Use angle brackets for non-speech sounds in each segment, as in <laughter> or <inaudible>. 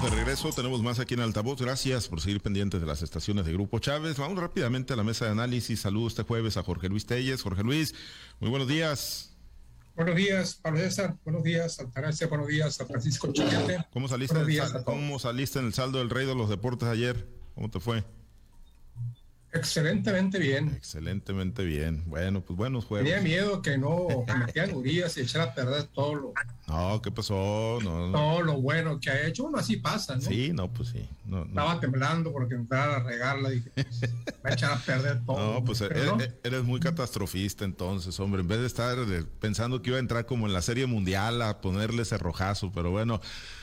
estamos de regreso, tenemos más aquí en Altavoz. Gracias por seguir pendientes de las estaciones de Grupo Chávez. Vamos rápidamente a la mesa de análisis. Saludos este jueves a Jorge Luis Telles. Jorge Luis, muy buenos días. Buenos días, Pablo César. Buenos días, Altagracia. Buenos días a Francisco Chiquete. ¿Cómo saliste, ¿Cómo saliste en el saldo del Rey de los Deportes ayer? ¿Cómo te fue? Excelentemente bien. Excelentemente bien. Bueno, pues buenos juegos. Tenía miedo que no metieran gurías y echara a perder todo lo. No, ¿qué pasó? No, Todo lo bueno que ha hecho. Bueno, así pasa, ¿no? Sí, no, pues sí. Estaba temblando porque entrara a regarla y va a echar a perder todo. No, pues eres, eres, muy catastrofista entonces, hombre. En vez de estar pensando que iba a entrar como en la Serie Mundial a ponerle ese rojazo, pero bueno.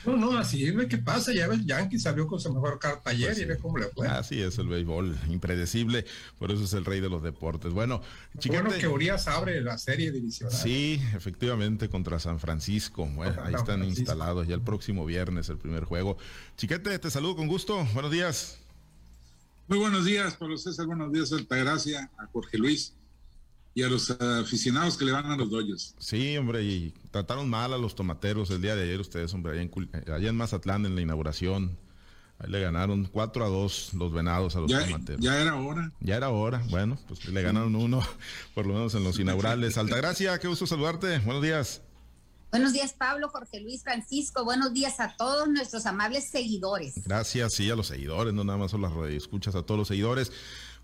No, no, así ve qué pasa. Ya ves, Yankee salió con su mejor carta ayer pues y ve cómo le fue. Así es el béisbol, impredecible por eso es el rey de los deportes. Bueno, Bueno que Urias abre la serie divisional. Sí, efectivamente, contra San Francisco. Bueno, ahí están instalados ya el próximo viernes el primer juego. Chiquete, te saludo con gusto. Buenos días. Muy buenos días, Pablo César. Buenos días, Altagracia, a Jorge Luis y a los aficionados que le van a los doyos. Sí, hombre, y trataron mal a los tomateros el día de ayer ustedes, hombre, allá en, allá en Mazatlán en la inauguración. Ahí le ganaron 4 a 2 los venados a los ya, Ya era hora. Ya era hora. Bueno, pues le ganaron uno, <laughs> por lo menos en los inaugurales. Altagracia, qué gusto saludarte. Buenos días. Buenos días, Pablo, Jorge Luis, Francisco. Buenos días a todos nuestros amables seguidores. Gracias, sí, a los seguidores, no nada más a las escuchas, a todos los seguidores.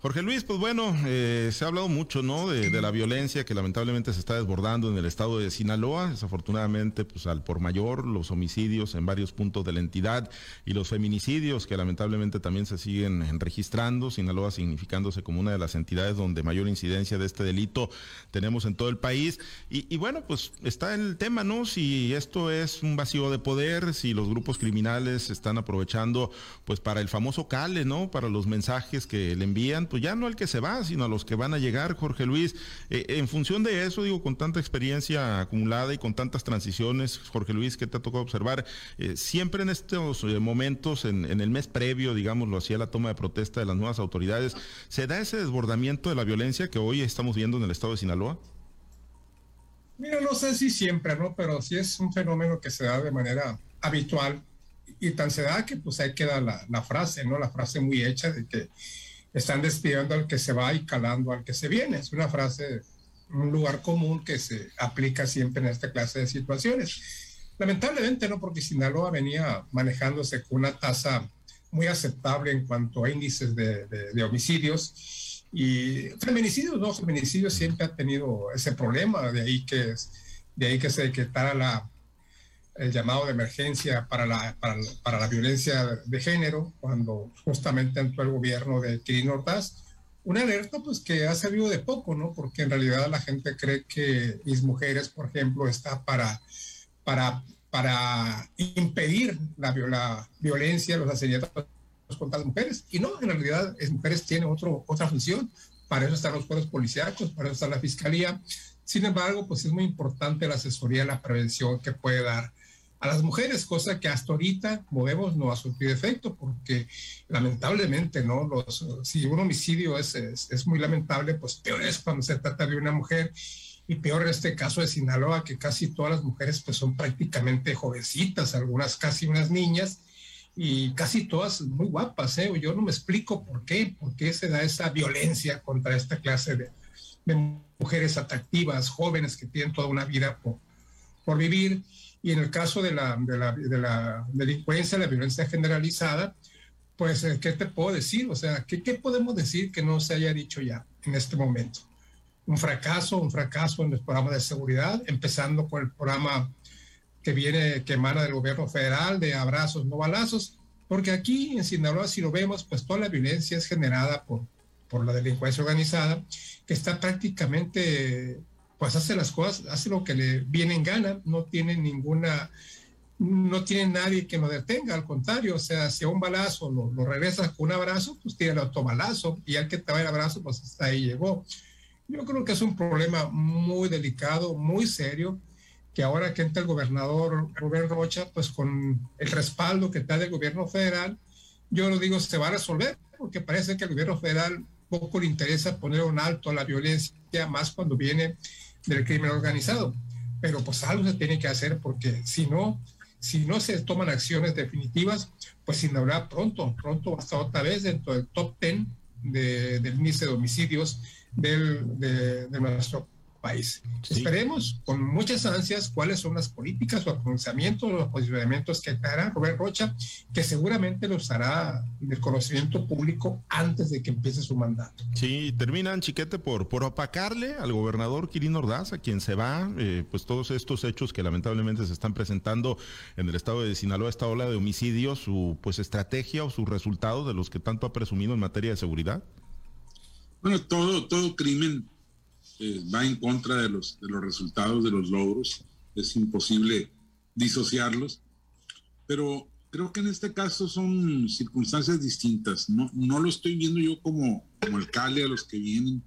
Jorge Luis, pues bueno, eh, se ha hablado mucho, ¿no? De, la violencia que lamentablemente se está desbordando en el estado de Sinaloa. Desafortunadamente, pues al por mayor, los homicidios en varios puntos de la entidad y los feminicidios que lamentablemente también se siguen registrando. Sinaloa significándose como una de las entidades donde mayor incidencia de este delito tenemos en todo el país. Y bueno, pues está el tema, ¿no? Si esto es un vacío de poder, si los grupos criminales están aprovechando, pues para el famoso cale, ¿no? Para los mensajes que le envían pues ya no al que se va, sino a los que van a llegar, Jorge Luis. Eh, en función de eso, digo, con tanta experiencia acumulada y con tantas transiciones, Jorge Luis, que te ha tocado observar, eh, siempre en estos eh, momentos, en, el mes previo, digámoslo así, a la toma de protesta de las nuevas autoridades, ¿se da ese desbordamiento de la violencia que hoy estamos viendo en el estado de Sinaloa? Mira, no sé si siempre, ¿no? Pero sí es un fenómeno que se da de manera habitual y tan se da que pues ahí queda la, frase, ¿no? La frase muy hecha de que están despidiendo al que se va y calando al que se viene. Es una frase, un lugar común que se aplica siempre en esta clase de situaciones. Lamentablemente no, porque Sinaloa venía manejándose con una tasa muy aceptable en cuanto a índices de, homicidios y feminicidios, no, feminicidios siempre ha tenido ese problema, de ahí que, de ahí que se decretara la, el llamado de emergencia para la, para, la violencia de género, cuando justamente entró el gobierno de Kirin Ordaz, una alerta pues que ha servido de poco, ¿no? Porque en realidad la gente cree que mis mujeres, por ejemplo, está para, para, para impedir la, la violencia, los asesinatos contra las mujeres. Y no, en realidad las mujeres tienen otro, otra función. Para eso están los cuerpos policíacos, para eso está la fiscalía. Sin embargo, pues es muy importante la asesoría, la prevención que puede dar a las mujeres, cosa que hasta ahorita, como vemos, no ha surtido efecto, porque lamentablemente, ¿no? Los, si un homicidio es, es, muy lamentable, pues peor es cuando se trata de una mujer, y peor en este caso de Sinaloa, que casi todas las mujeres pues son prácticamente jovencitas, algunas casi unas niñas, y casi todas muy guapas, ¿eh? Yo no me explico por qué, por qué se da esa violencia contra esta clase de, de mujeres atractivas, jóvenes que tienen toda una vida por, por vivir y en el caso de la, de la, de la delincuencia, la violencia generalizada, pues, eh, ¿qué te puedo decir? O sea, ¿qué, ¿qué, podemos decir que no se haya dicho ya en este momento? Un fracaso, un fracaso en el programa de seguridad, empezando con el programa que viene, que emana del gobierno federal de abrazos, no balazos, porque aquí en Sinaloa, si lo vemos, pues toda la violencia es generada por, por la delincuencia organizada, que está prácticamente pues hace las cosas, hace lo que le viene en gana, no tiene ninguna, no tiene nadie que lo detenga, al contrario, o sea, si a un balazo lo, lo regresas con un abrazo, pues tiene el autobalazo y al que te va el abrazo, pues hasta ahí llegó. Yo creo que es un problema muy delicado, muy serio, que ahora que entra el gobernador Rubén Rocha, pues con el respaldo que está del gobierno federal, yo lo digo, se va a resolver, porque parece que al gobierno federal poco le interesa poner un alto a la violencia, más cuando viene del crimen organizado. Pero pues algo se tiene que hacer porque si no, si no se toman acciones definitivas, pues inaugurará pronto, pronto hasta otra vez dentro del top 10 del índice de homicidios del, de, de nuestro país. Esperemos con muchas ansias cuáles son las políticas o pronunciamientos o los posicionamientos que hará Robert Rocha, que seguramente los hará del conocimiento público antes de que empiece su mandato. Sí, terminan, Chiquete, por, por opacarle al gobernador Quirino Ordaz, a quien se va, eh, pues todos estos hechos que lamentablemente se están presentando en el estado de Sinaloa, esta ola de homicidios, su pues estrategia o sus resultados de los que tanto ha presumido en materia de seguridad. Bueno, todo, todo crimen eh, va en contra de los, de los resultados, de los logros. Es imposible disociarlos. Pero creo que en este caso son circunstancias distintas. No, no lo estoy viendo yo como, como alcalde a los que vienen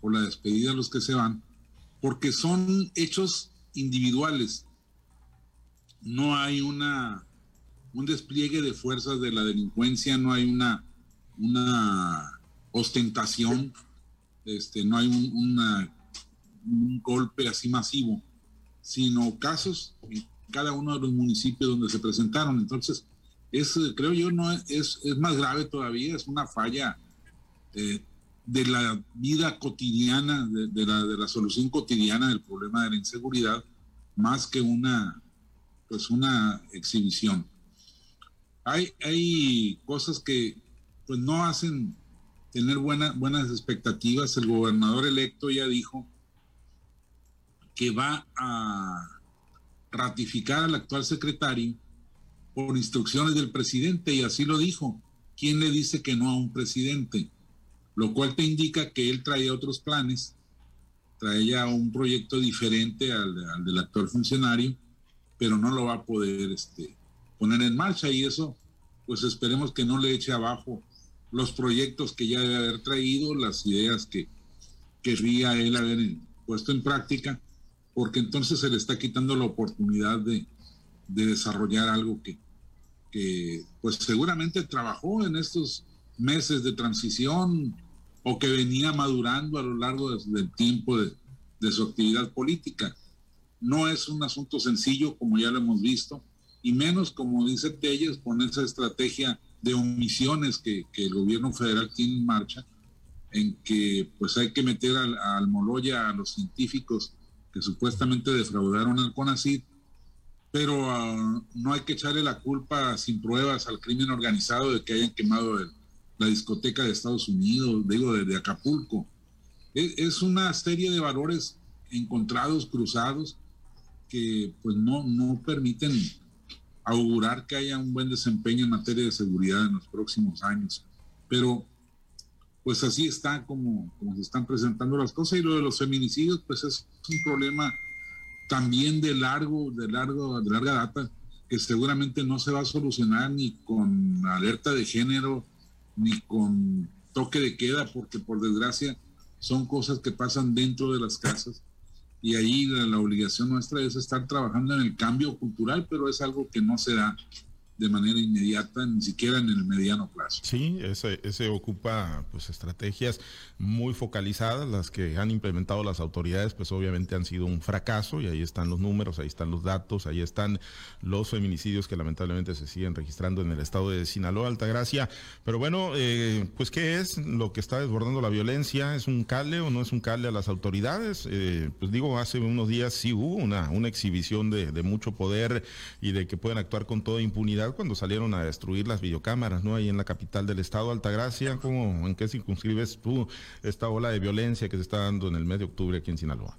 o la despedida a los que se van, porque son hechos individuales. No hay una, un despliegue de fuerzas de la delincuencia, no hay una, una ostentación este, no hay un, golpe así masivo, sino casos en cada uno de los municipios donde se presentaron. Entonces, es, creo yo, no es, es más grave todavía, es una falla eh, de la vida cotidiana, de, la, de la solución cotidiana del problema de la inseguridad, más que una, pues una exhibición. Hay, hay cosas que pues no hacen tener buenas expectativas. El gobernador electo ya dijo que va a ratificar al actual secretario por instrucciones del presidente y así lo dijo. ¿Quién le dice que no a un presidente? Lo cual te indica que él traía otros planes, traía un proyecto diferente al, del actual funcionario, pero no lo va a poder este, poner en marcha y eso, pues esperemos que no le eche abajo los proyectos que ya debe haber traído, las ideas que querría él haber puesto en práctica, porque entonces se le está quitando la oportunidad de, desarrollar algo que, pues seguramente trabajó en estos meses de transición o que venía madurando a lo largo del tiempo de, de su actividad política. No es un asunto sencillo, como ya lo hemos visto, y menos, como dice Telles, con esa estrategia de omisiones que, el gobierno federal tiene en marcha, en que pues hay que meter al, al Moloya a los científicos que supuestamente defraudaron al CONACYT, pero ah, no hay que echarle la culpa sin pruebas al crimen organizado de que hayan quemado la discoteca de Estados Unidos, digo, de, Acapulco. Es, es, una serie de valores encontrados, cruzados, que pues no, no permiten augurar que haya un buen desempeño en materia de seguridad en los próximos años. Pero pues así está como, como se están presentando las cosas y lo de los feminicidios pues es un problema también de largo, de largo, de larga data que seguramente no se va a solucionar ni con alerta de género ni con toque de queda porque por desgracia son cosas que pasan dentro de las casas y ahí la, obligación nuestra es estar trabajando en el cambio cultural, pero es algo que no se da de manera inmediata, ni siquiera en el mediano plazo. Sí, ese, ese ocupa pues estrategias muy focalizadas, las que han implementado las autoridades, pues obviamente han sido un fracaso y ahí están los números, ahí están los datos, ahí están los feminicidios que lamentablemente se siguen registrando en el estado de Sinaloa, Altagracia. Pero bueno, eh, pues ¿qué es lo que está desbordando la violencia? ¿Es un cale o no es un cale a las autoridades? Eh, pues digo, hace unos días sí hubo una, una exhibición de, de mucho poder y de que pueden actuar con toda impunidad cuando salieron a destruir las videocámaras, ¿no? Ahí en la capital del estado, Altagracia, ¿cómo, ¿en qué circunscribes tú esta ola de violencia que se está dando en el mes de octubre aquí en Sinaloa?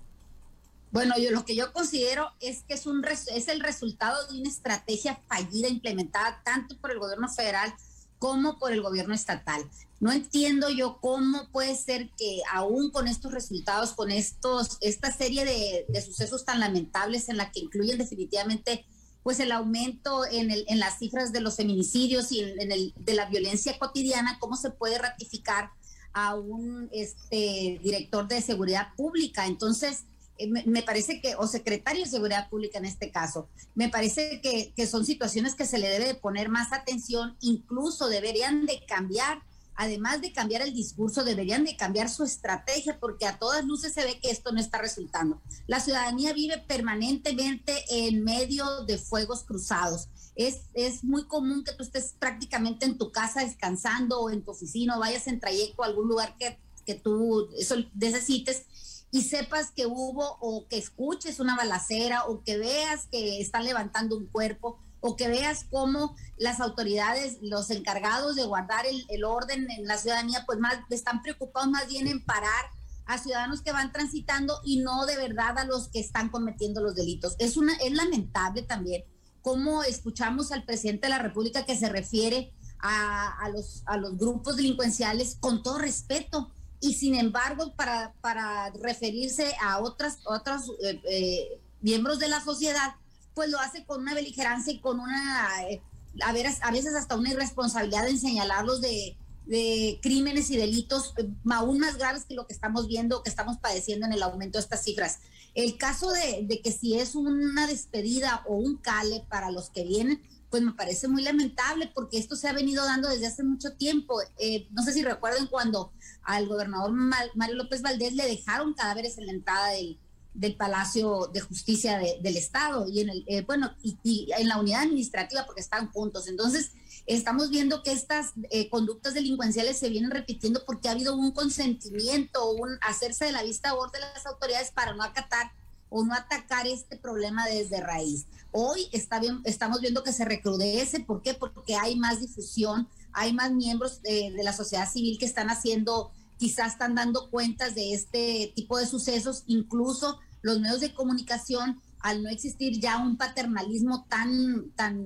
Bueno, yo lo que yo considero es que es el resultado de una estrategia fallida implementada tanto por el gobierno federal como por el gobierno estatal. No entiendo yo cómo puede ser que aún con estos resultados, con estos, esta serie de sucesos tan lamentables en la que incluyen definitivamente pues el aumento en, el, en las cifras de los feminicidios y en, el, de la violencia cotidiana, cómo se puede ratificar a un este, director de seguridad pública. Entonces, eh, me, parece que, o secretario de seguridad pública en este caso, me parece que, que son situaciones que se le debe de poner más atención, incluso deberían de cambiar además de cambiar el discurso, deberían de cambiar su estrategia porque a todas luces se ve que esto no está resultando. La ciudadanía vive permanentemente en medio de fuegos cruzados. Es, es muy común que tú estés prácticamente en tu casa descansando o en tu oficina o vayas en trayecto a algún lugar que, que tú eso necesites y sepas que hubo o que escuches una balacera o que veas que están levantando un cuerpo o que veas cómo las autoridades, los encargados de guardar el, orden en la ciudadanía, pues más están preocupados más bien en parar a ciudadanos que van transitando y no de verdad a los que están cometiendo los delitos. Es, una, es lamentable también cómo escuchamos al presidente de la República que se refiere a, los, a los grupos delincuenciales con todo respeto y sin embargo para, para referirse a otras, otros eh, eh, miembros de la sociedad, pues lo hace con una beligerancia y con una, eh, a, ver, a veces hasta una irresponsabilidad en señalarlos de, de crímenes y delitos eh, aún más graves que lo que estamos viendo, que estamos padeciendo en el aumento de estas cifras. El caso de, que si es una despedida o un cale para los que vienen, pues me parece muy lamentable porque esto se ha venido dando desde hace mucho tiempo. Eh, no sé si recuerden cuando al gobernador Mario López Valdés le dejaron cadáveres en la entrada del, del Palacio de Justicia del Estado y en el, eh, bueno, y, en la unidad administrativa porque están juntos. Entonces, estamos viendo que estas eh, conductas delincuenciales se vienen repitiendo porque ha habido un consentimiento, un hacerse de la vista gorda de las autoridades para no acatar o no atacar este problema desde raíz. Hoy está bien, estamos viendo que se recrudece, ¿por qué? Porque hay más difusión, hay más miembros de la sociedad civil que están haciendo quizás están dando cuentas de este tipo de sucesos, incluso los medios de comunicación, al no existir ya un paternalismo tan, tan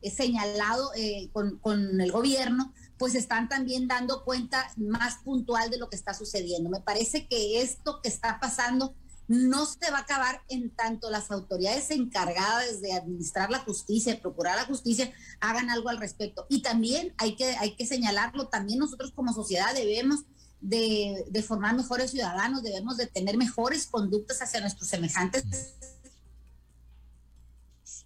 eh, señalado eh, con, el gobierno, pues están también dando cuenta más puntual de lo que está sucediendo. Me parece que esto que está pasando no se va a acabar en tanto las autoridades encargadas de administrar la justicia, de procurar la justicia, hagan algo al respecto. Y también hay que, hay que señalarlo, también nosotros como sociedad debemos de, formar mejores ciudadanos, debemos de tener mejores conductas hacia nuestros semejantes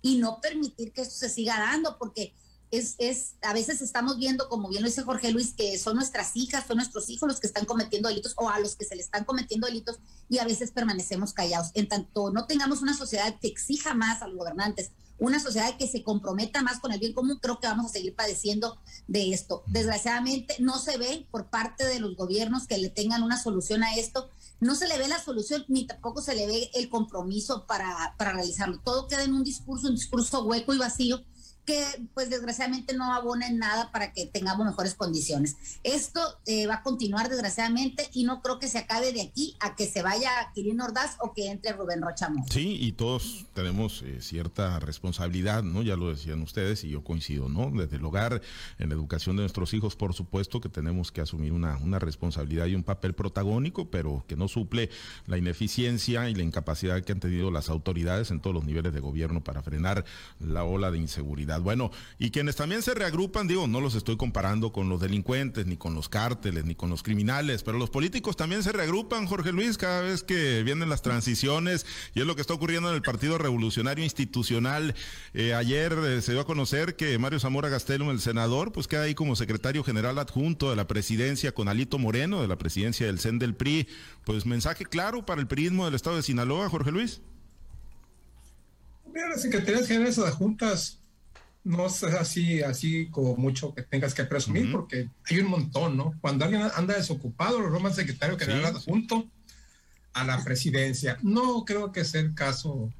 y no permitir que esto se siga dando, porque es, es, a veces estamos viendo, como bien lo dice Jorge Luis, que son nuestras hijas, son nuestros hijos los que están cometiendo delitos o a los que se le están cometiendo delitos y a veces permanecemos callados. En tanto no tengamos una sociedad que exija más a los gobernantes, una sociedad que se comprometa más con el bien común, creo que vamos a seguir padeciendo de esto. Desgraciadamente no se ve por parte de los gobiernos que le tengan una solución a esto. No se le ve la solución ni tampoco se le ve el compromiso para, para realizarlo. Todo queda en un discurso, un discurso hueco y vacío que pues desgraciadamente no abonen nada para que tengamos mejores condiciones. Esto eh, va a continuar desgraciadamente y no creo que se acabe de aquí a que se vaya Quirino Ordaz o que entre Rubén Rochamón. Sí, y todos tenemos eh, cierta responsabilidad, ¿no? Ya lo decían ustedes y yo coincido, ¿no? Desde el hogar, en la educación de nuestros hijos, por supuesto que tenemos que asumir una, una responsabilidad y un papel protagónico, pero que no suple la ineficiencia y la incapacidad que han tenido las autoridades en todos los niveles de gobierno para frenar la ola de inseguridad bueno, y quienes también se reagrupan, digo, no los estoy comparando con los delincuentes, ni con los cárteles, ni con los criminales, pero los políticos también se reagrupan, Jorge Luis, cada vez que vienen las transiciones, y es lo que está ocurriendo en el Partido Revolucionario Institucional. Eh, ayer eh, se dio a conocer que Mario Zamora Gastelum, el senador, pues queda ahí como secretario general adjunto de la presidencia con Alito Moreno, de la presidencia del CEN del PRI. Pues mensaje claro para el priismo del estado de Sinaloa, Jorge Luis. Mira, las secretarías generales adjuntas no es así, así como mucho que tengas que presumir, porque hay un montón, ¿no? Cuando alguien anda desocupado, lo nombra secretario general adjunto a la presidencia. No creo que sea el caso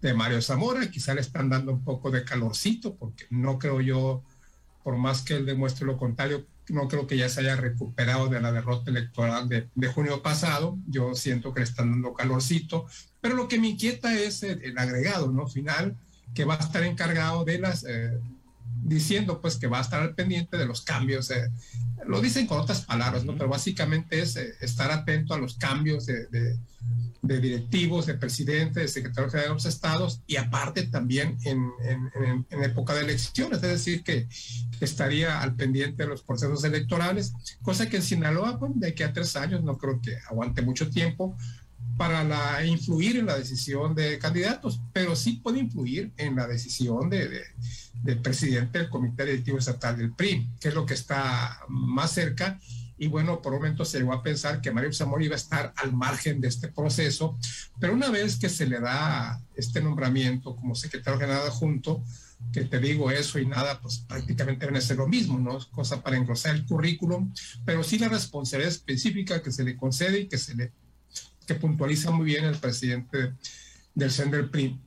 de Mario Zamora, quizá le están dando un poco de calorcito, porque no creo yo, por más que él demuestre lo contrario, no creo que ya se haya recuperado de la derrota electoral de, junio pasado. Yo siento que le están dando calorcito, pero lo que me inquieta es el, el agregado, ¿no? Final que va a estar encargado de las, eh, diciendo pues que va a estar al pendiente de los cambios. Eh, lo dicen con otras palabras, ¿no? Pero básicamente es eh, estar atento a los cambios de, de, directivos, de presidente, de secretario general de los estados y aparte también en, en, en, época de elecciones, es decir, que, estaría al pendiente de los procesos electorales, cosa que en Sinaloa, pues, de aquí a tres años no creo que aguante mucho tiempo, para la, influir en la decisión de candidatos, pero sí puede influir en la decisión de, del presidente del Comité Directivo Estatal del PRI, que es lo que está más cerca. Y bueno, por un momento se llegó a pensar que Mario Zamora iba a estar al margen de este proceso, pero una vez que se le da este nombramiento como secretario general adjunto, que te digo eso y nada, pues prácticamente debe ser lo mismo, ¿no? Cosa para engrosar el currículum, pero sí la responsabilidad específica que se le concede y que se le que puntualiza muy bien el presidente del CEN del PRI.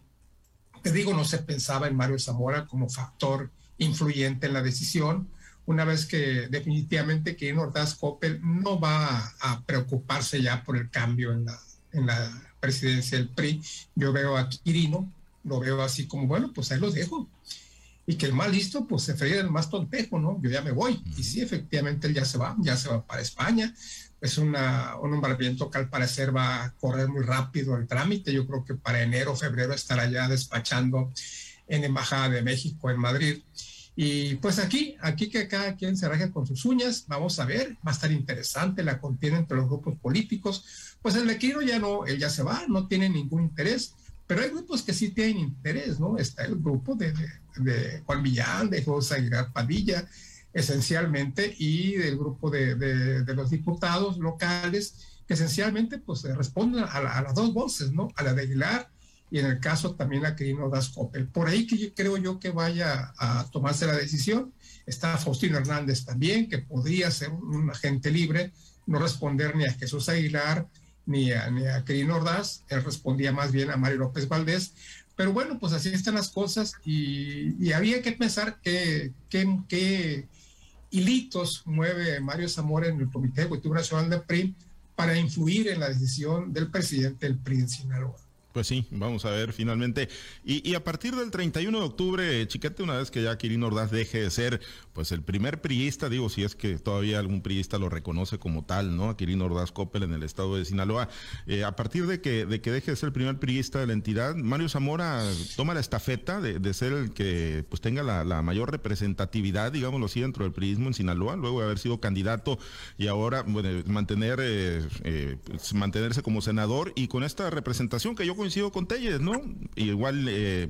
Te digo, no se pensaba en Mario Zamora como factor influyente en la decisión, una vez que definitivamente que Ordaz Coppel no va a preocuparse ya por el cambio en la, en la presidencia del PRI. Yo veo a Quirino, lo veo así como, bueno, pues ahí los dejo y que el más listo pues se freía el más tontejo, ¿no? Yo ya me voy. Y sí, efectivamente él ya se va, ya se va para España. Es una, un nombramiento que al parecer va a correr muy rápido el trámite. Yo creo que para enero, febrero estará ya despachando en Embajada de México en Madrid. Y pues aquí, aquí que cada quien se raje con sus uñas, vamos a ver, va a estar interesante la contienda entre los grupos políticos. Pues el de Quiro ya no, él ya se va, no tiene ningún interés pero hay grupos que sí tienen interés, ¿no? Está el grupo de, de, Juan Villán, de José Aguilar Padilla, esencialmente, y del grupo de, de los diputados locales, que esencialmente pues responden a, las dos voces, ¿no? A la de Aguilar y en el caso también a Quirino Das Coppel. Por ahí que creo yo que vaya a tomarse la decisión. Está Faustino Hernández también, que podría ser un agente libre, no responder ni a Jesús Aguilar, ni a, ni a Ordaz, él respondía más bien a Mario López Valdés. Pero bueno, pues así están las cosas y, había que pensar qué hilitos mueve Mario Zamora en el Comité Ejecutivo Nacional de PRI para influir en la decisión del presidente del PRI en Sinaloa. Pues sí, vamos a ver finalmente. Y, a partir del 31 de octubre, Chiquete, una vez que ya Quirino Ordaz deje de ser pues el primer priista, digo, si es que todavía algún priista lo reconoce como tal, ¿no? A Quirino Ordaz Coppel en el estado de Sinaloa. Eh, a partir de que, de que deje de ser el primer priista de la entidad, Mario Zamora toma la estafeta de, ser el que pues tenga la, mayor representatividad, digámoslo así, dentro del priismo en Sinaloa, luego de haber sido candidato y ahora bueno, mantener, eh, eh, pues, mantenerse como senador y con esta representación que yo coincido con Telles, ¿no? igual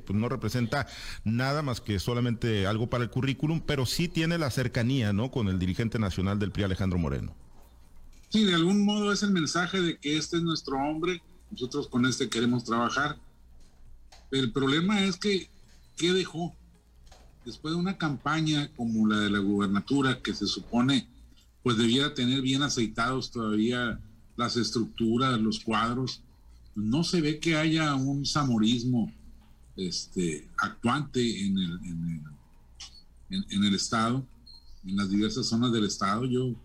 pues no representa nada más que solamente algo para el currículum, pero sí tiene tiene la cercanía, ¿no? Con el dirigente nacional del PRI, Alejandro Moreno. Sí, de algún modo es el mensaje de que este es nuestro hombre, nosotros con este queremos trabajar. El problema es que, ¿qué dejó? Después de una campaña como la de la gubernatura, que se supone, pues debiera tener bien aceitados todavía las estructuras, los cuadros, no se ve que haya un samorismo este, actuante en el, en el Estado, en las diversas zonas del Estado. Yo,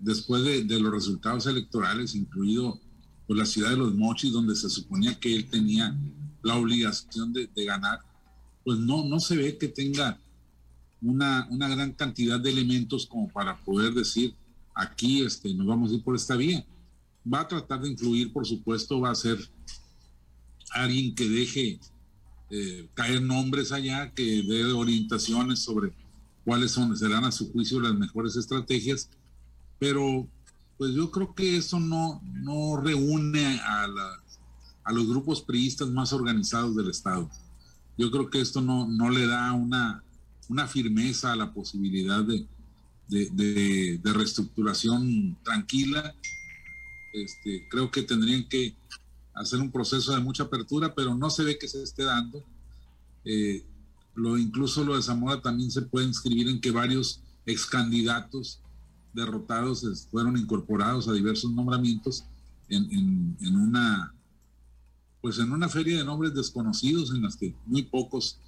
después de, los resultados electorales, incluido por la ciudad de Los Mochis, donde se suponía que él tenía la obligación de, ganar, pues no, no se ve que tenga una, una, gran cantidad de elementos como para poder decir, aquí este, nos vamos a ir por esta vía. Va a tratar de influir, por supuesto, va a ser alguien que deje eh, caer nombres allá, que dé orientaciones sobre cuáles son, serán a su juicio las mejores estrategias, pero pues yo creo que eso no, no reúne a, los grupos priistas más organizados del Estado. Yo creo que esto no, no le da una, una firmeza a la posibilidad de, de, de reestructuración tranquila. Este, creo que tendrían que hacer un proceso de mucha apertura, pero no se ve que se esté dando. Eh, lo, incluso lo de Zamora también se puede inscribir en que varios ex candidatos derrotados fueron incorporados a diversos nombramientos en, una pues en una feria de nombres desconocidos en las que muy pocos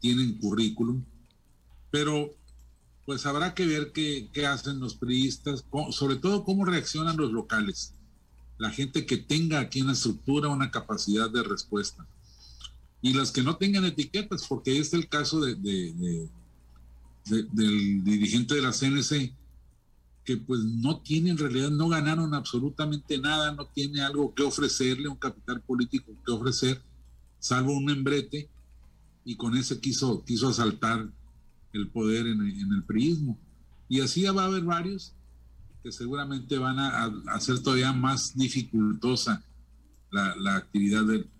tienen currículum, pero pues habrá que ver qué, qué hacen los periodistas, sobre todo cómo reaccionan los locales la gente que tenga aquí una estructura, una capacidad de respuesta. Y las que no tengan etiquetas, porque este es el caso de, del dirigente de la CNC, que pues no tiene en realidad, no ganaron absolutamente nada, no tiene algo que ofrecerle, un capital político que ofrecer, salvo un membrete, y con ese quiso, quiso asaltar el poder en, en el priismo. Y así va a haber varios que seguramente van a, hacer todavía más dificultosa la, actividad del,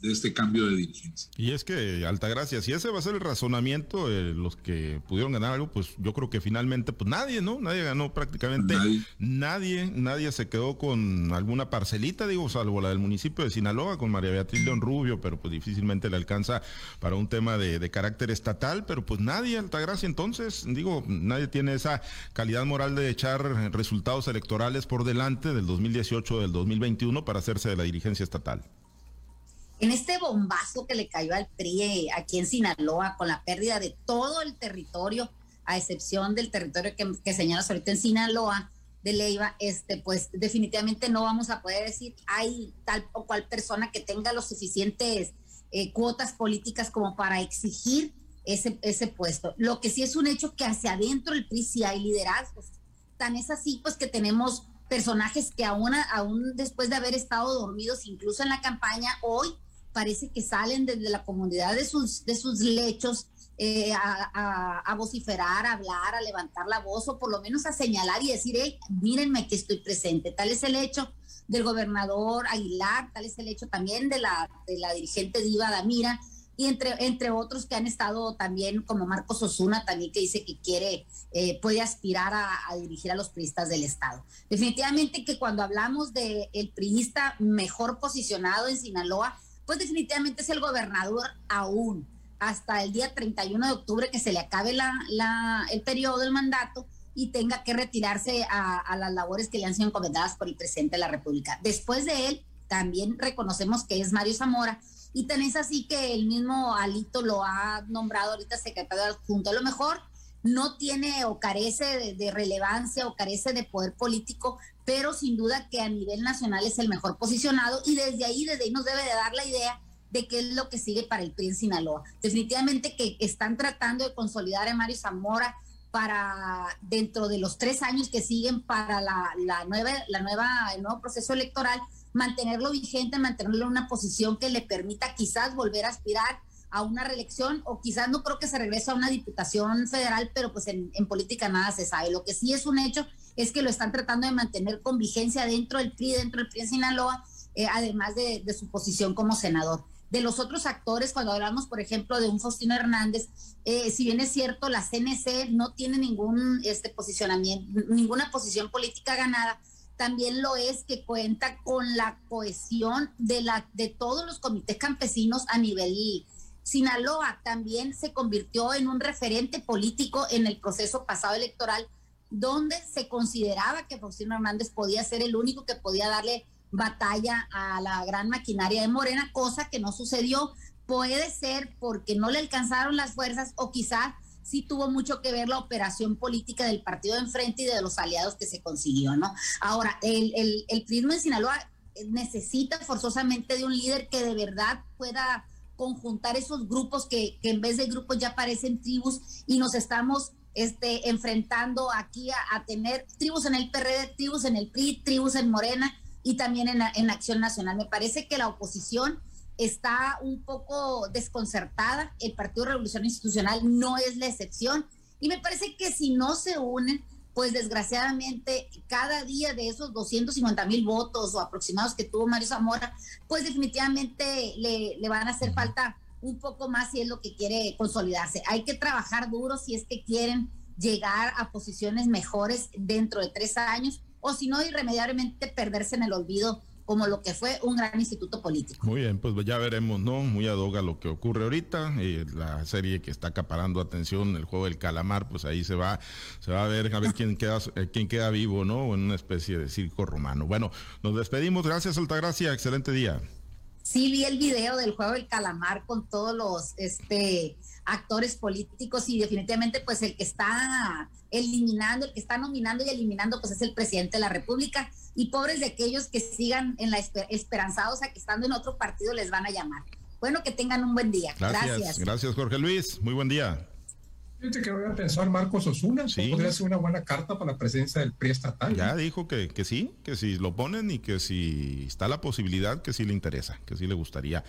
de este cambio de dirigencia. Y es que, Altagracia, si ese va a ser el razonamiento, eh, los que pudieron ganar algo, pues yo creo que finalmente, pues nadie, ¿no? Nadie ganó prácticamente. Nadie. Nadie, se quedó con alguna parcelita, digo, salvo la del municipio de Sinaloa, con María Beatriz León Rubio, pero pues difícilmente le alcanza para un tema de, de carácter estatal, pero pues nadie, Altagracia, entonces, digo, nadie tiene esa calidad moral de echar resultados electorales por delante del 2018 del 2021 para hacerse de la dirigencia estatal en este bombazo que le cayó al PRI eh, aquí en Sinaloa con la pérdida de todo el territorio, a excepción del territorio que, que señalas ahorita en Sinaloa, de Leiva, este, pues definitivamente no vamos a poder decir hay tal o cual persona que tenga los suficientes eh, cuotas políticas como para exigir ese, ese puesto. Lo que sí es un hecho que hacia adentro el PRI sí hay liderazgos. Tan es así pues que tenemos personajes que aún, aún después de haber estado dormidos incluso en la campaña, hoy parece que salen desde la comunidad de sus, de sus lechos eh, a, vociferar, a hablar, a levantar la voz o por lo menos a señalar y decir, hey, mírenme que estoy presente. Tal es el hecho del gobernador Aguilar, tal es el hecho también de la, de la dirigente Diva Damira y entre, entre otros que han estado también, como Marcos Osuna, también que dice que quiere, eh, puede aspirar a, dirigir a los priistas del Estado. Definitivamente que cuando hablamos del el priista mejor posicionado en Sinaloa, pues definitivamente es el gobernador aún hasta el día 31 de octubre que se le acabe la, el periodo del mandato y tenga que retirarse a, las labores que le han sido encomendadas por el presidente de la República. Después de él, también reconocemos que es Mario Zamora y tenés así que el mismo Alito lo ha nombrado ahorita secretario adjunto. A lo mejor no tiene o carece de, relevancia o carece de poder político, pero sin duda que a nivel nacional es el mejor posicionado y desde ahí, desde ahí nos debe de dar la idea de qué es lo que sigue para el PRI en Sinaloa. Definitivamente que están tratando de consolidar a Mario Zamora para dentro de los tres años que siguen para la, nueva, la nueva, el nuevo proceso electoral, mantenerlo vigente, mantenerlo en una posición que le permita quizás volver a aspirar a una reelección o quizás no creo que se regrese a una diputación federal, pero pues en, política nada se sabe. Lo que sí es un hecho es que lo están tratando de mantener con vigencia dentro del PRI, dentro del PRI en Sinaloa, eh, además de, su posición como senador. De los otros actores, cuando hablamos, por ejemplo, de un Faustino Hernández, eh, si bien es cierto, la CNC no tiene ningún este, posicionamiento, ninguna posición política ganada, también lo es que cuenta con la cohesión de, la, de todos los comités campesinos a nivel Sinaloa también se convirtió en un referente político en el proceso pasado electoral, donde se consideraba que Faustino Hernández podía ser el único que podía darle batalla a la gran maquinaria de Morena, cosa que no sucedió. Puede ser porque no le alcanzaron las fuerzas o quizás sí tuvo mucho que ver la operación política del partido de enfrente y de los aliados que se consiguió, ¿no? Ahora, el, el, el prisma de Sinaloa necesita forzosamente de un líder que de verdad pueda conjuntar esos grupos que, en vez de grupos ya parecen tribus y nos estamos este, enfrentando aquí a, tener tribus en el PRD, tribus en el PRI, tribus en Morena y también en, en Acción Nacional. Me parece que la oposición está un poco desconcertada, el Partido Revolución Institucional no es la excepción. Y me parece que si no se unen, pues desgraciadamente cada día de esos 250 mil votos o aproximados que tuvo Mario Zamora, pues definitivamente le, le, van a hacer falta un poco más si es lo que quiere consolidarse. Hay que trabajar duro si es que quieren llegar a posiciones mejores dentro de tres años o si no irremediablemente perderse en el olvido como lo que fue un gran instituto político. Muy bien, pues ya veremos, ¿no? Muy ad hoc a lo que ocurre ahorita. Eh, la serie que está acaparando atención, el juego del calamar, pues ahí se va, se va a ver a ver quién queda, eh, quién queda vivo, ¿no? En una especie de circo romano. Bueno, nos despedimos. Gracias, Altagracia. Excelente día. Sí, vi el video del juego del calamar con todos los este actores políticos y definitivamente pues el que está eliminando, el que está nominando y eliminando pues es el presidente de la República y pobres de aquellos que sigan en la esperanzados a que estando en otro partido les van a llamar. Bueno, que tengan un buen día. Gracias. Gracias, Jorge Luis. Muy buen día. Fíjate que voy a pensar Marcos Osuna. Sí. Podría ser una buena carta para la presencia del PRI estatal. Ya dijo que, que sí, que si lo ponen y que si está la posibilidad, que sí le interesa, que sí le gustaría.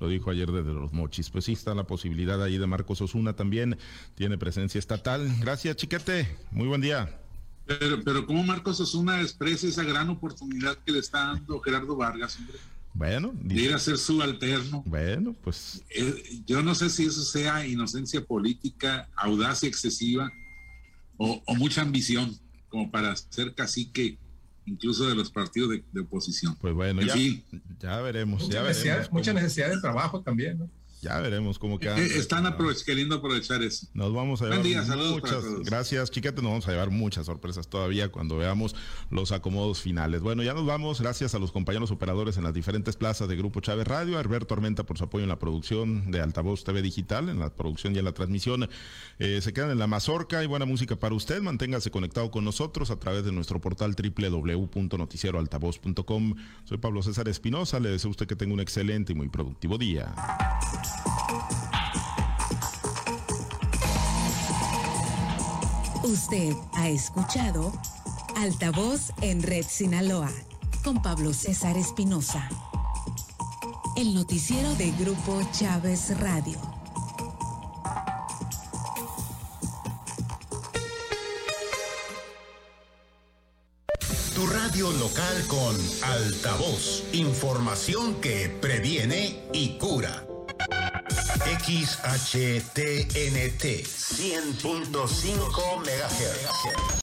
Lo dijo ayer desde los mochis. Pues sí está la posibilidad ahí de Marcos Osuna también. Tiene presencia estatal. Gracias, chiquete. Muy buen día. Pero, pero ¿cómo Marcos Osuna expresa esa gran oportunidad que le está dando Gerardo Vargas, hombre? Bueno, de ir a ser subalterno. Bueno, pues. Eh, yo no sé si eso sea inocencia política, audacia excesiva o, mucha ambición, como para ser cacique incluso de los partidos de, oposición. Pues bueno, ya, ya veremos. Mucha, ya necesidad, veremos mucha necesidad de trabajo también, ¿no? Ya veremos cómo. Eh, están queriendo aprovechar eso. Nos vamos a llevar muchas, gracias Chiquete, nos vamos a llevar muchas sorpresas todavía cuando veamos los acomodos finales. Bueno, ya nos vamos, gracias a los compañeros operadores en las diferentes plazas de Grupo Chávez Radio, a Alberto Armenta por su apoyo en la producción de Altavoz TV Digital, en la producción y en la transmisión. Eh, se quedan en la mazorca y buena música para usted. Manténgase conectado con nosotros a través de nuestro portal www.noticieroaltavoz.com. Soy Pablo César Espinosa, le deseo a usted que tenga un excelente y muy productivo día. Usted ha escuchado Altavoz en Red Sinaloa con Pablo César Espinosa. El noticiero de Grupo Chávez Radio. Tu radio local con Altavoz. Información que previene y cura. XHTNT 100.5 MHz.